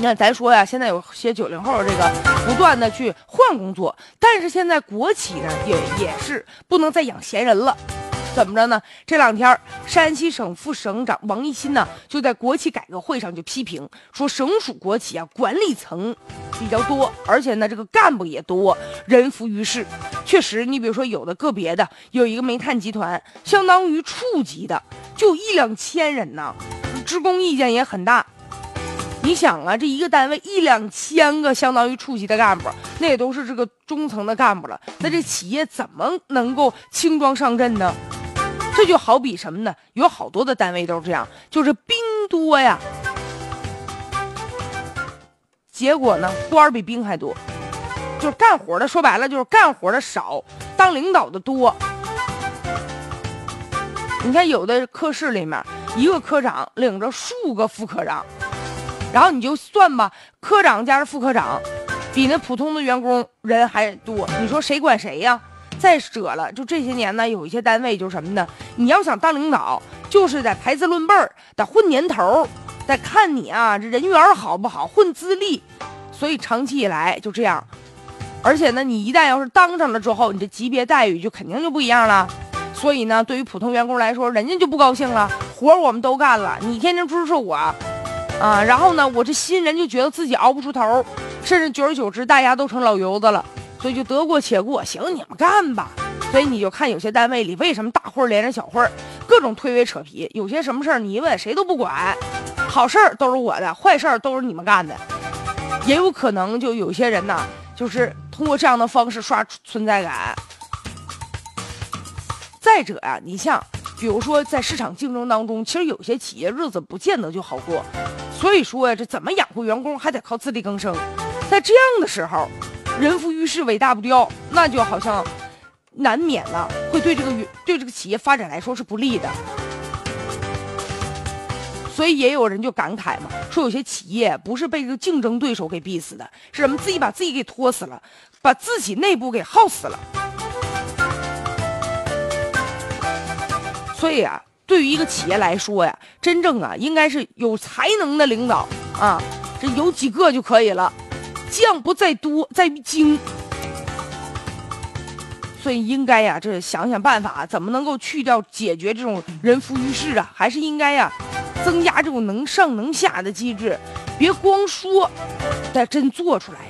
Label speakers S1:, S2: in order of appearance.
S1: 你看，咱说呀，现在有些九零后这个不断的去换工作，但是现在国企呢也也是不能再养闲人了。怎么着呢？这两天，山西省副省长王一新呢就在国企改革会上就批评说，省属国企啊管理层比较多，而且呢这个干部也多，人浮于事。确实，你比如说有的个别的有一个煤炭集团，相当于处级的就一两千人呢，职工意见也很大。你想啊，这一个单位一两千个相当于处级的干部，那也都是这个中层的干部了，那这企业怎么能够轻装上阵呢？这就好比什么呢？有好多的单位都是这样，就是兵多呀，结果呢官比兵还多，就是干活的说白了就是干活的少，当领导的多。你看有的科室里面，一个科长领着数个副科长，然后你就算吧，科长加上副科长，比那普通的员工人还多，你说谁管谁呀？再者了，就这些年呢，有一些单位就是什么呢？你要想当领导，就是得排资论辈儿，得混年头，得看你啊这人缘好不好，混资历。所以长期以来就这样。而且呢，你一旦要是当上了之后，你这级别待遇就肯定就不一样了。所以呢，对于普通员工来说，人家就不高兴了。活我们都干了，你天天支持我，啊，然后呢，我这新人就觉得自己熬不出头，甚至久而久之，大家都成老油子了。所以就得过且过，行，你们干吧。所以你就看有些单位里为什么大会连着小会，各种推诿扯皮，有些什么事儿你一问谁都不管，好事儿都是我的，坏事儿都是你们干的。也有可能就有些人呢，就是通过这样的方式刷存在感。再者呀，你像比如说在市场竞争当中，其实有些企业日子不见得就好过。所以说呀，这怎么养活员工还得靠自力更生。在这样的时候。人浮于事，尾大不掉，那就好像难免了，会对这个对这个企业发展来说是不利的。所以也有人就感慨嘛，说有些企业不是被这个竞争对手给逼死的，是什么自己把自己给拖死了，把自己内部给耗死了。所以啊，对于一个企业来说呀，真正啊，应该是有才能的领导啊，这有几个就可以了。将不在多，在于精。所以应该呀，这想想办法，怎么能够去掉、解决这种人浮于事啊？还是应该呀，增加这种能上能下的机制，别光说，得真做出来。